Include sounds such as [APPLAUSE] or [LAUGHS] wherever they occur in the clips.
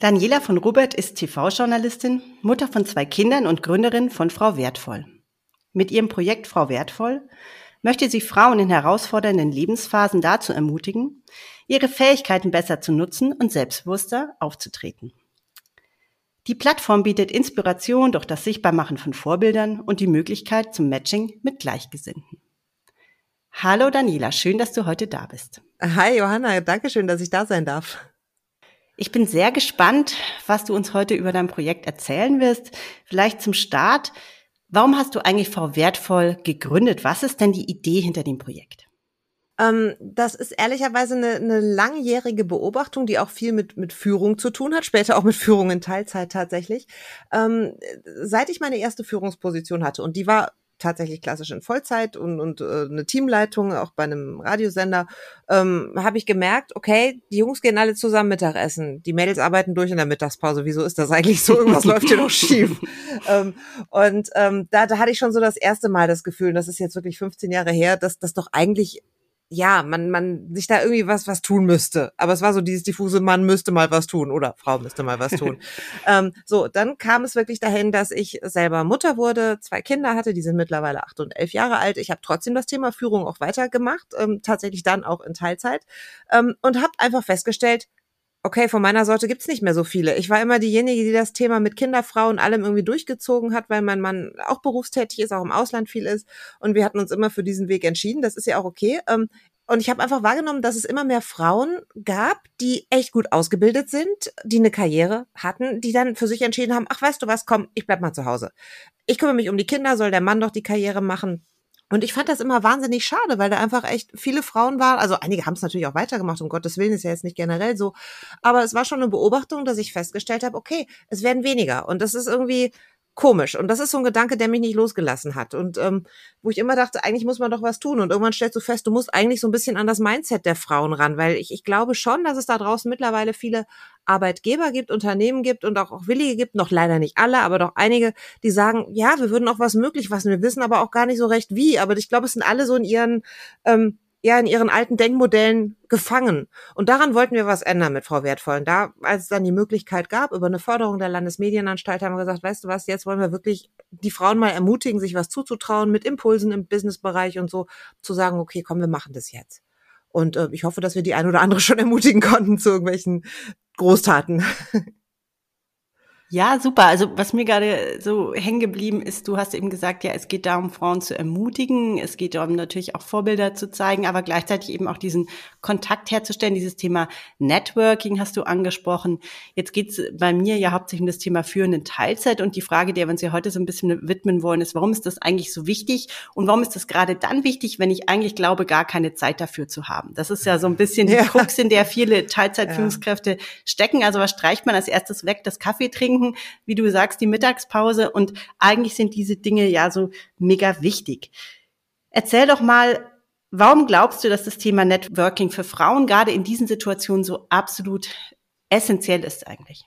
Daniela von Rubert ist TV-Journalistin, Mutter von zwei Kindern und Gründerin von Frau Wertvoll. Mit ihrem Projekt Frau Wertvoll möchte sie Frauen in herausfordernden Lebensphasen dazu ermutigen, ihre Fähigkeiten besser zu nutzen und selbstbewusster aufzutreten. Die Plattform bietet Inspiration durch das Sichtbarmachen von Vorbildern und die Möglichkeit zum Matching mit Gleichgesinnten. Hallo Daniela, schön, dass du heute da bist. Hi Johanna, danke schön, dass ich da sein darf. Ich bin sehr gespannt, was du uns heute über dein Projekt erzählen wirst. Vielleicht zum Start. Warum hast du eigentlich Frau Wertvoll gegründet? Was ist denn die Idee hinter dem Projekt? Ähm, das ist ehrlicherweise eine, eine langjährige Beobachtung, die auch viel mit, mit Führung zu tun hat, später auch mit Führung in Teilzeit tatsächlich. Ähm, seit ich meine erste Führungsposition hatte, und die war tatsächlich klassisch in Vollzeit und, und äh, eine Teamleitung auch bei einem Radiosender, ähm, habe ich gemerkt, okay, die Jungs gehen alle zusammen Mittagessen, die Mädels arbeiten durch in der Mittagspause. Wieso ist das eigentlich so? Irgendwas läuft hier noch schief. [LAUGHS] Ähm, und ähm, da, da hatte ich schon so das erste Mal das Gefühl, das ist jetzt wirklich 15 Jahre her, dass das doch eigentlich ja, man, man sich da irgendwie was, was tun müsste. Aber es war so dieses diffuse, man müsste mal was tun oder Frau müsste mal was tun. [LAUGHS] ähm, so, dann kam es wirklich dahin, dass ich selber Mutter wurde, zwei Kinder hatte, die sind mittlerweile acht und elf Jahre alt. Ich habe trotzdem das Thema Führung auch weitergemacht, ähm, tatsächlich dann auch in Teilzeit ähm, und habe einfach festgestellt, okay, von meiner Sorte gibt's nicht mehr so viele. Ich war immer diejenige, die das Thema mit Kinderfrauen allem irgendwie durchgezogen hat, weil mein Mann auch berufstätig ist, auch im Ausland viel ist. Und wir hatten uns immer für diesen Weg entschieden. Das ist ja auch okay. Ähm, und ich habe einfach wahrgenommen, dass es immer mehr Frauen gab, die echt gut ausgebildet sind, die eine Karriere hatten, die dann für sich entschieden haben, ach weißt du was, komm, ich bleib mal zu Hause. Ich kümmere mich um die Kinder, soll der Mann doch die Karriere machen. Und ich fand das immer wahnsinnig schade, weil da einfach echt viele Frauen waren. Also einige haben es natürlich auch weitergemacht, um Gottes Willen ist ja jetzt nicht generell so. Aber es war schon eine Beobachtung, dass ich festgestellt habe, okay, es werden weniger. Und das ist irgendwie komisch. Und das ist so ein Gedanke, der mich nicht losgelassen hat. Und ähm, wo ich immer dachte, eigentlich muss man doch was tun. Und irgendwann stellst du fest, du musst eigentlich so ein bisschen an das Mindset der Frauen ran, weil ich, ich glaube schon, dass es da draußen mittlerweile viele Arbeitgeber gibt, Unternehmen gibt und auch, auch Willige gibt, noch leider nicht alle, aber doch einige, die sagen, ja, wir würden auch was möglich fassen, wir wissen aber auch gar nicht so recht wie. Aber ich glaube, es sind alle so in ihren ähm, ja in ihren alten Denkmodellen gefangen. Und daran wollten wir was ändern mit Frau Wertvoll. Und da, als es dann die Möglichkeit gab, über eine Förderung der Landesmedienanstalt, haben wir gesagt, weißt du was, jetzt wollen wir wirklich die Frauen mal ermutigen, sich was zuzutrauen, mit Impulsen im Businessbereich und so, zu sagen, okay, komm, wir machen das jetzt. Und äh, ich hoffe, dass wir die ein oder andere [LAUGHS] schon ermutigen konnten zu irgendwelchen Großtaten. Ja, super. Also was mir gerade so hängen geblieben ist, du hast eben gesagt, ja, es geht darum, Frauen zu ermutigen, es geht darum, natürlich auch Vorbilder zu zeigen, aber gleichzeitig eben auch diesen Kontakt herzustellen. Dieses Thema Networking hast du angesprochen. Jetzt geht's bei mir ja hauptsächlich um das Thema führenden Teilzeit und die Frage, der wir uns ja heute so ein bisschen widmen wollen, ist, warum ist das eigentlich so wichtig und warum ist das gerade dann wichtig, wenn ich eigentlich glaube, gar keine Zeit dafür zu haben? Das ist ja so ein bisschen die ja. Krux, in der viele Teilzeitführungskräfte ja. stecken. Also was streicht man als erstes weg? Das Kaffee trinken trinken, wie du sagst, die Mittagspause. Und eigentlich sind diese Dinge ja so mega wichtig. Erzähl doch mal, warum glaubst du, dass das Thema Networking für Frauen gerade in diesen Situationen so absolut essentiell ist eigentlich?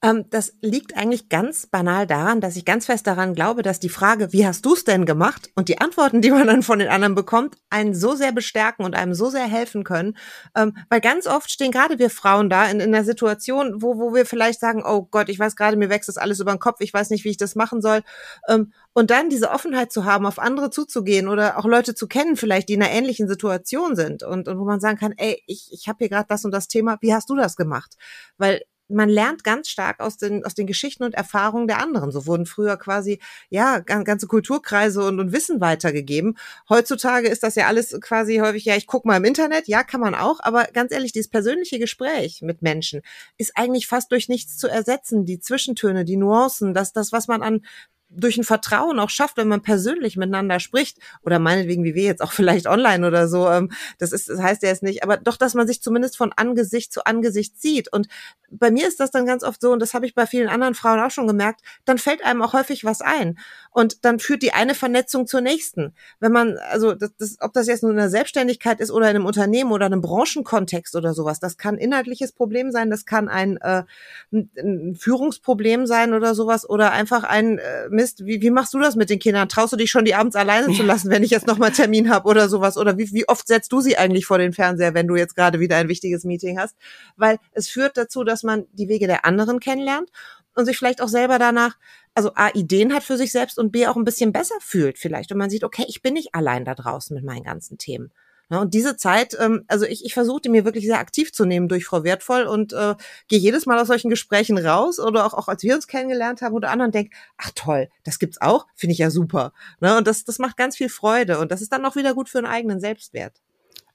Ähm, das liegt eigentlich ganz banal daran, dass ich ganz fest daran glaube, dass die Frage, wie hast du es denn gemacht? Und die Antworten, die man dann von den anderen bekommt, einen so sehr bestärken und einem so sehr helfen können. Ähm, weil ganz oft stehen gerade wir Frauen da in, in einer Situation, wo, wo wir vielleicht sagen, oh Gott, ich weiß gerade, mir wächst das alles über den Kopf, ich weiß nicht, wie ich das machen soll. Ähm, und dann diese Offenheit zu haben, auf andere zuzugehen oder auch Leute zu kennen, vielleicht, die in einer ähnlichen Situation sind und, und wo man sagen kann, ey, ich, ich habe hier gerade das und das Thema, wie hast du das gemacht? Weil man lernt ganz stark aus den, aus den Geschichten und Erfahrungen der anderen. So wurden früher quasi, ja, ganze Kulturkreise und, und Wissen weitergegeben. Heutzutage ist das ja alles quasi häufig, ja, ich guck mal im Internet, ja, kann man auch, aber ganz ehrlich, dieses persönliche Gespräch mit Menschen ist eigentlich fast durch nichts zu ersetzen. Die Zwischentöne, die Nuancen, das, das, was man an durch ein Vertrauen auch schafft, wenn man persönlich miteinander spricht oder meinetwegen wie wir jetzt auch [LAUGHS] vielleicht online oder so, ähm, das ist, das heißt ja jetzt nicht, aber doch, dass man sich zumindest von Angesicht zu Angesicht sieht. Und bei mir ist das dann ganz oft so, und das habe ich bei vielen anderen Frauen auch schon gemerkt, dann fällt einem auch häufig was ein. Und dann führt die eine Vernetzung zur nächsten. Wenn man, also das, das, ob das jetzt nur in der Selbstständigkeit ist oder in einem Unternehmen oder einem Branchenkontext oder sowas, das kann inhaltliches Problem sein, das kann ein, äh, ein, Führungsproblem sein oder sowas oder einfach ein äh, Mist, wie, wie machst du das mit den Kindern? Traust du dich schon, die abends alleine zu lassen, wenn ich jetzt nochmal Termin habe oder sowas? Oder wie, wie oft setzt du sie eigentlich vor den Fernseher, wenn du jetzt gerade wieder ein wichtiges Meeting hast? Weil es führt dazu, dass man die Wege der anderen kennenlernt und sich vielleicht auch selber danach, also A, Ideen hat für sich selbst und B, auch ein bisschen besser fühlt vielleicht. Und man sieht, okay, ich bin nicht allein da draußen mit meinen ganzen Themen. Ja, und diese Zeit, ähm, also ich, ich versuchte mir wirklich sehr aktiv zu nehmen durch Frau Wertvoll und äh, gehe jedes Mal aus solchen Gesprächen raus oder auch, auch als wir uns kennengelernt haben oder anderen denke, ach toll, das gibt's auch, finde ich ja super. Ne? Und das, das macht ganz viel Freude und das ist dann auch wieder gut für einen eigenen Selbstwert.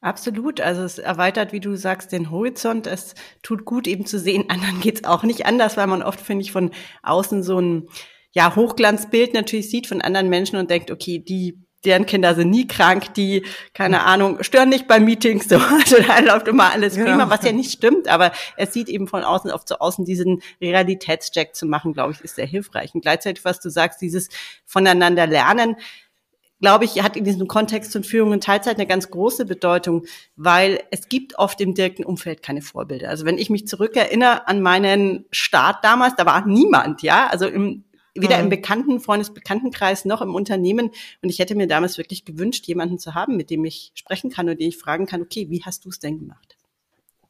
Absolut. Also es erweitert, wie du sagst, den Horizont. Es tut gut, eben zu sehen, [LAUGHS] anderen geht's auch nicht anders, weil man oft, finde ich, von außen so ein ja, Hochglanzbild natürlich sieht von anderen Menschen und denkt, okay, die deren Kinder sind nie krank, die, keine Ahnung, stören nicht bei Meetings, [LAUGHS] so, also da läuft immer alles prima, was ja nicht stimmt, aber es sieht eben von außen auf zu außen diesen Realitätscheck zu machen, glaube ich, ist sehr hilfreich. Und gleichzeitig, was du sagst, dieses voneinander lernen, glaube ich, hat in diesem Kontext von Führung in Teilzeit eine ganz große Bedeutung, weil es gibt oft im direkten Umfeld keine Vorbilder. Also wenn ich mich zurückerinnere an meinen Start damals, da war niemand, ja, also im weder mhm. im bekannten Freundesbekanntenkreis noch im Unternehmen. Und ich hätte mir damals wirklich gewünscht, jemanden zu haben, mit dem ich sprechen kann und den ich fragen kann, okay, wie hast du es denn gemacht?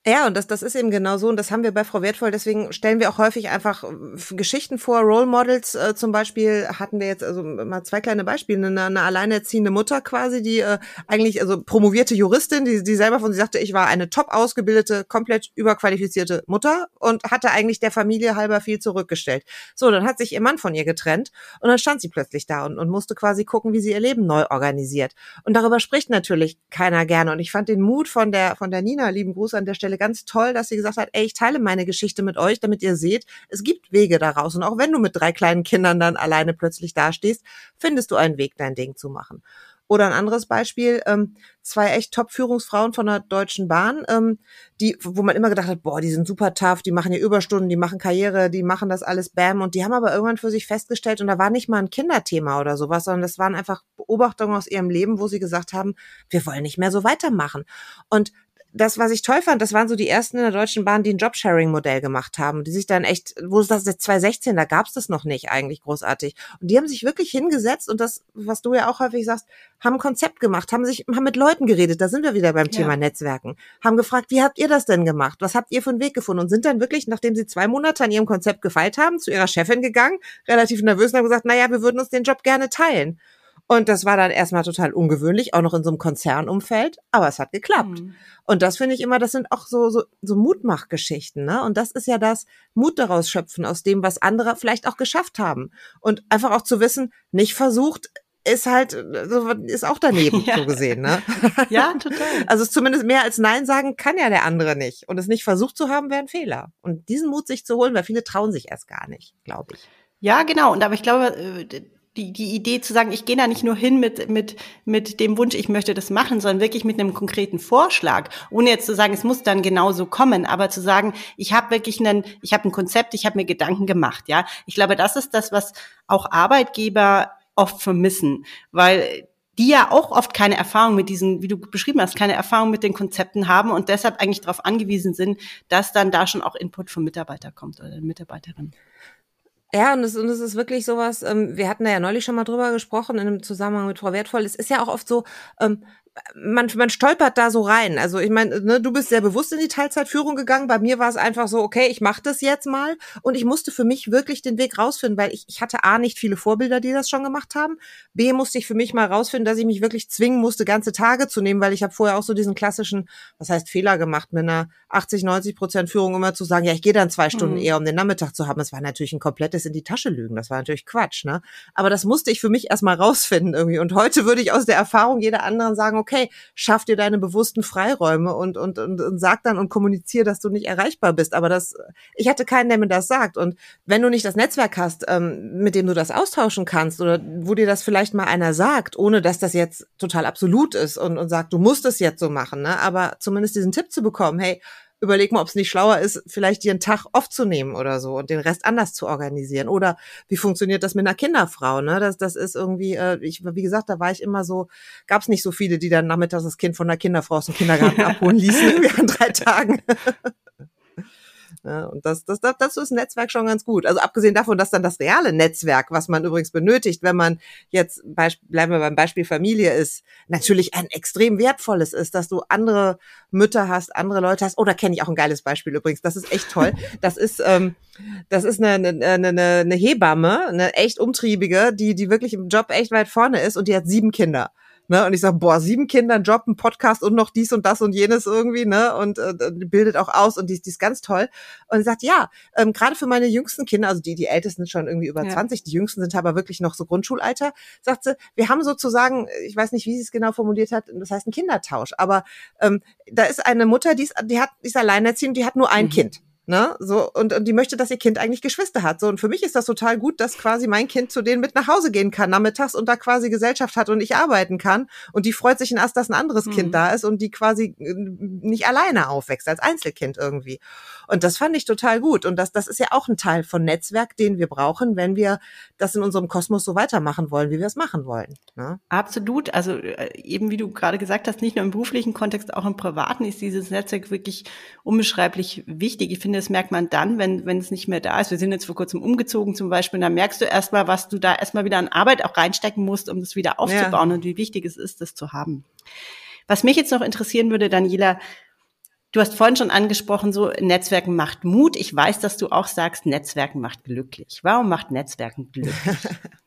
Ja, und das, das ist eben genau so. Und das haben wir bei Frau Wertvoll. Deswegen stellen wir auch häufig einfach äh, Geschichten vor. Role Models äh, zum Beispiel hatten wir jetzt also mal zwei kleine Beispiele. Eine, eine alleinerziehende Mutter quasi, die äh, eigentlich, also promovierte Juristin, die, die selber von sie sagte, ich war eine top ausgebildete, komplett überqualifizierte Mutter und hatte eigentlich der Familie halber viel zurückgestellt. So, dann hat sich ihr Mann von ihr getrennt und dann stand sie plötzlich da und, und musste quasi gucken, wie sie ihr Leben neu organisiert. Und darüber spricht natürlich keiner gerne. Und ich fand den Mut von der, von der Nina, lieben Gruß an der Stelle, Stelle ganz toll, dass sie gesagt hat, ey, ich teile meine Geschichte mit euch, damit ihr seht, es gibt Wege daraus. Und auch wenn du mit drei kleinen Kindern dann alleine plötzlich dastehst, findest du einen Weg, dein Ding zu machen. Oder ein anderes Beispiel, ähm, zwei echt Top-Führungsfrauen von der Deutschen Bahn, ähm, die, wo man immer gedacht hat, boah, die sind super tough, die machen hier Überstunden, die machen Karriere, die machen das alles bam. Und die haben aber irgendwann für sich festgestellt, und da war nicht mal ein Kinderthema oder sowas, sondern das waren einfach Beobachtungen aus ihrem Leben, wo sie gesagt haben, wir wollen nicht mehr so weitermachen. Und das, was ich toll fand, das waren so die ersten in der Deutschen Bahn, die ein Jobsharing-Modell gemacht haben, die sich dann echt, wo ist das jetzt 2016, da gab's das noch nicht eigentlich großartig. Und die haben sich wirklich hingesetzt und das, was du ja auch häufig sagst, haben ein Konzept gemacht, haben sich, haben mit Leuten geredet, da sind wir wieder beim ja. Thema Netzwerken, haben gefragt, wie habt ihr das denn gemacht? Was habt ihr für einen Weg gefunden? Und sind dann wirklich, nachdem sie zwei Monate an ihrem Konzept gefeilt haben, zu ihrer Chefin gegangen, relativ nervös und haben gesagt, naja, wir würden uns den Job gerne teilen. Und das war dann erstmal total ungewöhnlich, auch noch in so einem Konzernumfeld, aber es hat geklappt. Mhm. Und das finde ich immer, das sind auch so, so, so Mutmachgeschichten, ne? Und das ist ja das Mut daraus schöpfen aus dem, was andere vielleicht auch geschafft haben. Und einfach auch zu wissen, nicht versucht, ist halt, ist auch daneben [LAUGHS] ja. so gesehen, ne? Ja, total. Also zumindest mehr als Nein sagen kann ja der andere nicht. Und es nicht versucht zu haben, wäre ein Fehler. Und diesen Mut sich zu holen, weil viele trauen sich erst gar nicht, glaube ich. Ja, genau. Und aber ich glaube, äh, die, die Idee zu sagen, ich gehe da nicht nur hin mit, mit, mit dem Wunsch, ich möchte das machen, sondern wirklich mit einem konkreten Vorschlag, ohne jetzt zu sagen, es muss dann genauso kommen, aber zu sagen, ich habe wirklich einen, ich habe ein Konzept, ich habe mir Gedanken gemacht, ja. Ich glaube, das ist das, was auch Arbeitgeber oft vermissen, weil die ja auch oft keine Erfahrung mit diesen, wie du beschrieben hast, keine Erfahrung mit den Konzepten haben und deshalb eigentlich darauf angewiesen sind, dass dann da schon auch Input vom Mitarbeiter kommt oder der Mitarbeiterin. Ja, und es, und es ist wirklich sowas, ähm, wir hatten da ja neulich schon mal drüber gesprochen in einem Zusammenhang mit Frau Wertvoll. Es ist ja auch oft so, ähm, man, man stolpert da so rein. Also ich meine, ne, du bist sehr bewusst in die Teilzeitführung gegangen. Bei mir war es einfach so, okay, ich mache das jetzt mal. Und ich musste für mich wirklich den Weg rausfinden, weil ich, ich hatte A, nicht viele Vorbilder, die das schon gemacht haben. B, musste ich für mich mal rausfinden, dass ich mich wirklich zwingen musste, ganze Tage zu nehmen, weil ich habe vorher auch so diesen klassischen, was heißt Fehler gemacht, mit einer 80, 90 Prozent Führung immer zu sagen, ja, ich gehe dann zwei Stunden mhm. eher, um den Nachmittag zu haben. Das war natürlich ein komplettes in die Tasche lügen. Das war natürlich Quatsch, ne? Aber das musste ich für mich erstmal rausfinden irgendwie. Und heute würde ich aus der Erfahrung jeder anderen sagen, okay, schaff dir deine bewussten Freiräume und, und, und, und sag dann und kommunizier, dass du nicht erreichbar bist. Aber das, ich hatte keinen, der mir das sagt. Und wenn du nicht das Netzwerk hast, ähm, mit dem du das austauschen kannst oder wo dir das vielleicht mal einer sagt, ohne dass das jetzt total absolut ist und, und sagt, du musst es jetzt so machen, ne? aber zumindest diesen Tipp zu bekommen, hey, überleg mal, ob es nicht schlauer ist, vielleicht einen Tag aufzunehmen oder so und den Rest anders zu organisieren. Oder wie funktioniert das mit einer Kinderfrau? Ne? Das, das ist irgendwie, äh, ich, wie gesagt, da war ich immer so, gab es nicht so viele, die dann nachmittags das Kind von der Kinderfrau aus dem Kindergarten [LAUGHS] abholen ließen, während drei Tagen. Ja, und das, das, das, das ist Netzwerk schon ganz gut. Also abgesehen davon, dass dann das reale Netzwerk, was man übrigens benötigt, wenn man jetzt, bleiben wir beim Beispiel Familie ist, natürlich ein extrem wertvolles ist, dass du andere Mütter hast, andere Leute hast. Oh, da kenne ich auch ein geiles Beispiel übrigens. Das ist echt toll. [LAUGHS] Das ist, ähm, das ist eine, eine, eine, eine Hebamme, eine echt umtriebige, die, die wirklich im Job echt weit vorne ist und die hat sieben Kinder. Ne? Und ich sage, boah, sieben Kinder, ein Job, ein Podcast und noch dies und das und jenes irgendwie, ne? Und äh, bildet auch aus und die, die ist ganz toll. Und sie sagt, ja, ähm, gerade für meine jüngsten Kinder, also die, die Ältesten sind schon irgendwie über ja. 20, die Jüngsten sind aber wirklich noch so Grundschulalter, sagt sie, wir haben sozusagen, ich weiß nicht, wie sie es genau formuliert hat, das heißt ein Kindertausch. Aber ähm, da ist eine Mutter, die ist, die hat, die ist alleinerziehend, die hat nur ein mhm. Kind. Ne? So, und, und die möchte, dass ihr Kind eigentlich Geschwister hat. So, und für mich ist das total gut, dass quasi mein Kind zu denen mit nach Hause gehen kann nachmittags und da quasi Gesellschaft hat und ich arbeiten kann. Und die freut sich erst, dass ein anderes mhm. Kind da ist und die quasi äh, nicht alleine aufwächst, als Einzelkind irgendwie. Und das fand ich total gut. Und das, das ist ja auch ein Teil von Netzwerk, den wir brauchen, wenn wir das in unserem Kosmos so weitermachen wollen, wie wir es machen wollen. Ne? Absolut. Also äh, eben wie du gerade gesagt hast, nicht nur im beruflichen Kontext, auch im privaten ist dieses Netzwerk wirklich unbeschreiblich wichtig. Ich finde, finde, das merkt man dann, wenn, wenn es nicht mehr da ist. Wir sind jetzt vor kurzem umgezogen zum Beispiel, und dann merkst du erstmal, was du da erstmal wieder an Arbeit auch reinstecken musst, um das wieder aufzubauen ja. und wie wichtig es ist, das zu haben. Was mich jetzt noch interessieren würde, Daniela, Du hast vorhin schon angesprochen, so Netzwerken macht Mut. Ich weiß, dass du auch sagst, Netzwerken macht glücklich. Warum macht Netzwerken glücklich? [LAUGHS]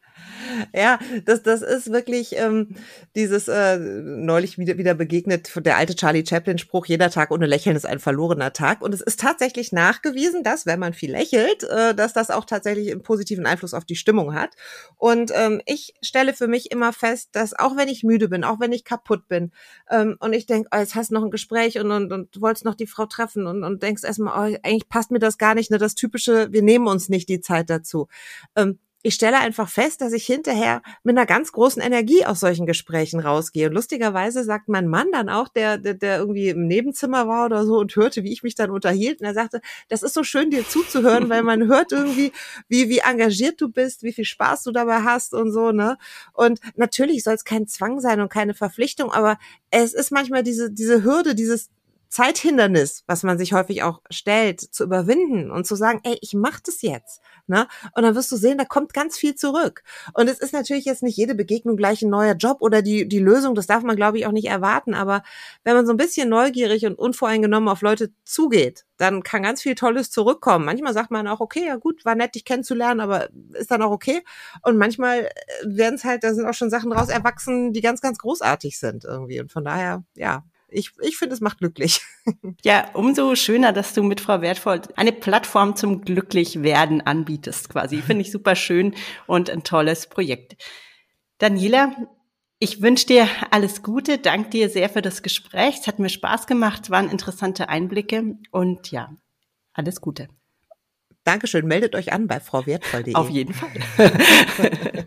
ja, das, das ist wirklich ähm, dieses äh, neulich wieder, wieder begegnet, der alte Charlie Chaplin-Spruch, jeder Tag ohne Lächeln ist ein verlorener Tag. Und es ist tatsächlich nachgewiesen, dass, wenn man viel lächelt, äh, dass das auch tatsächlich einen positiven Einfluss auf die Stimmung hat. Und ähm, ich stelle für mich immer fest, dass auch wenn ich müde bin, auch wenn ich kaputt bin ähm, und ich denke, oh, jetzt hast du noch ein Gespräch und, und, und du wolltest noch die Frau treffen und, und denkst erstmal, oh, eigentlich passt mir das gar nicht, ne? das typische, wir nehmen uns nicht die Zeit dazu. Ähm, ich stelle einfach fest, dass ich hinterher mit einer ganz großen Energie aus solchen Gesprächen rausgehe. Und lustigerweise sagt mein Mann dann auch, der, der, der irgendwie im Nebenzimmer war oder so und hörte, wie ich mich dann unterhielt. Und er sagte, das ist so schön, dir zuzuhören, weil man [LAUGHS] hört irgendwie, wie, wie engagiert du bist, wie viel Spaß du dabei hast und so, ne? Und natürlich soll es kein Zwang sein und keine Verpflichtung, aber es ist manchmal diese, diese Hürde, dieses Zeithindernis, was man sich häufig auch stellt, zu überwinden und zu sagen, ey, ich mach das jetzt. Ne? Und dann wirst du sehen, da kommt ganz viel zurück. Und es ist natürlich jetzt nicht jede Begegnung gleich ein neuer Job oder die, die Lösung, das darf man, glaube ich, auch nicht erwarten. Aber wenn man so ein bisschen neugierig und unvoreingenommen auf Leute zugeht, dann kann ganz viel Tolles zurückkommen. Manchmal sagt man auch, okay, ja gut, war nett, dich kennenzulernen, aber ist dann auch okay. Und manchmal äh, werden es halt, da sind auch schon Sachen draus erwachsen, die ganz, ganz großartig sind irgendwie. Und von daher, ja, ich, ich finde, es macht glücklich. [LAUGHS] Ja, umso schöner, dass du mit Frau Wertvoll eine Plattform zum Glücklichwerden anbietest, quasi. Finde ich super schön und ein tolles Projekt. Daniela, ich wünsche dir alles Gute, danke dir sehr für das Gespräch. Es hat mir Spaß gemacht, waren interessante Einblicke und ja, alles Gute. Dankeschön, meldet euch an bei frauwertvoll.de. Auf jeden Fall. [LAUGHS]